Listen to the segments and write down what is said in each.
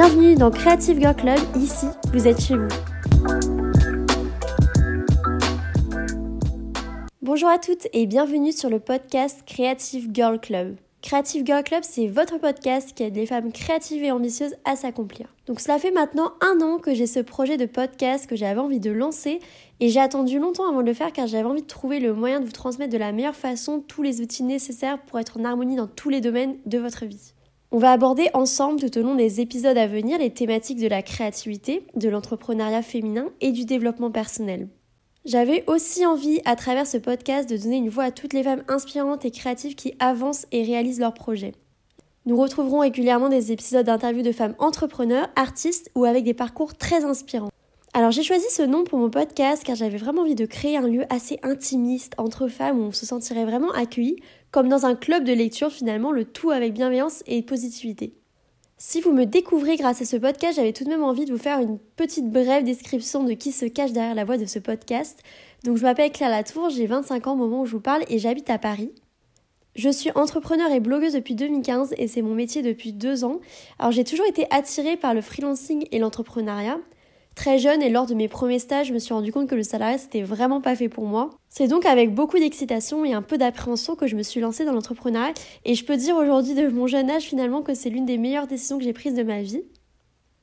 Bienvenue dans Creative Girl Club, ici vous êtes chez vous. Bonjour à toutes et bienvenue sur le podcast Creative Girl Club. Creative Girl Club, c'est votre podcast qui aide les femmes créatives et ambitieuses à s'accomplir. Donc cela fait maintenant un an que j'ai ce projet de podcast que j'avais envie de lancer et j'ai attendu longtemps avant de le faire car j'avais envie de trouver le moyen de vous transmettre de la meilleure façon tous les outils nécessaires pour être en harmonie dans tous les domaines de votre vie. On va aborder ensemble tout au long des épisodes à venir les thématiques de la créativité, de l'entrepreneuriat féminin et du développement personnel. J'avais aussi envie, à travers ce podcast, de donner une voix à toutes les femmes inspirantes et créatives qui avancent et réalisent leurs projets. Nous retrouverons régulièrement des épisodes d'interviews de femmes entrepreneurs, artistes ou avec des parcours très inspirants. Alors j'ai choisi ce nom pour mon podcast car j'avais vraiment envie de créer un lieu assez intimiste entre femmes où on se sentirait vraiment accueilli, comme dans un club de lecture finalement, le tout avec bienveillance et positivité. Si vous me découvrez grâce à ce podcast, j'avais tout de même envie de vous faire une petite brève description de qui se cache derrière la voix de ce podcast. Donc je m'appelle Claire Latour, j'ai 25 ans au moment où je vous parle et j'habite à Paris. Je suis entrepreneur et blogueuse depuis 2015 et c'est mon métier depuis deux ans. Alors j'ai toujours été attirée par le freelancing et l'entrepreneuriat. Très jeune et lors de mes premiers stages, je me suis rendu compte que le salariat c'était vraiment pas fait pour moi. C'est donc avec beaucoup d'excitation et un peu d'appréhension que je me suis lancée dans l'entrepreneuriat et je peux dire aujourd'hui de mon jeune âge finalement que c'est l'une des meilleures décisions que j'ai prises de ma vie.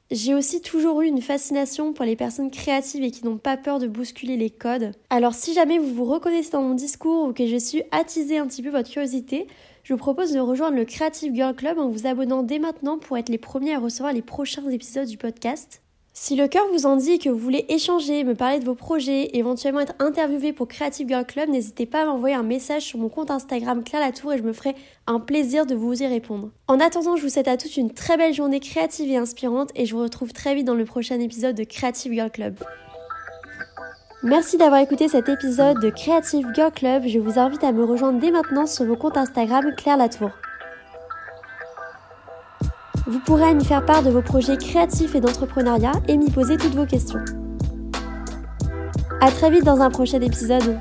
J'ai aussi toujours eu une fascination pour les personnes créatives et qui n'ont pas peur de bousculer les codes. Alors si jamais vous vous reconnaissez dans mon discours ou que j'ai su attiser un petit peu votre curiosité, je vous propose de rejoindre le Creative Girl Club en vous abonnant dès maintenant pour être les premiers à recevoir les prochains épisodes du podcast. Si le cœur vous en dit que vous voulez échanger, me parler de vos projets, éventuellement être interviewé pour Creative Girl Club, n'hésitez pas à m'envoyer un message sur mon compte Instagram Claire Latour et je me ferai un plaisir de vous y répondre. En attendant, je vous souhaite à tous une très belle journée créative et inspirante et je vous retrouve très vite dans le prochain épisode de Creative Girl Club. Merci d'avoir écouté cet épisode de Creative Girl Club. Je vous invite à me rejoindre dès maintenant sur mon compte Instagram Claire Latour. Vous pourrez m'y faire part de vos projets créatifs et d'entrepreneuriat et m'y poser toutes vos questions. A très vite dans un prochain épisode.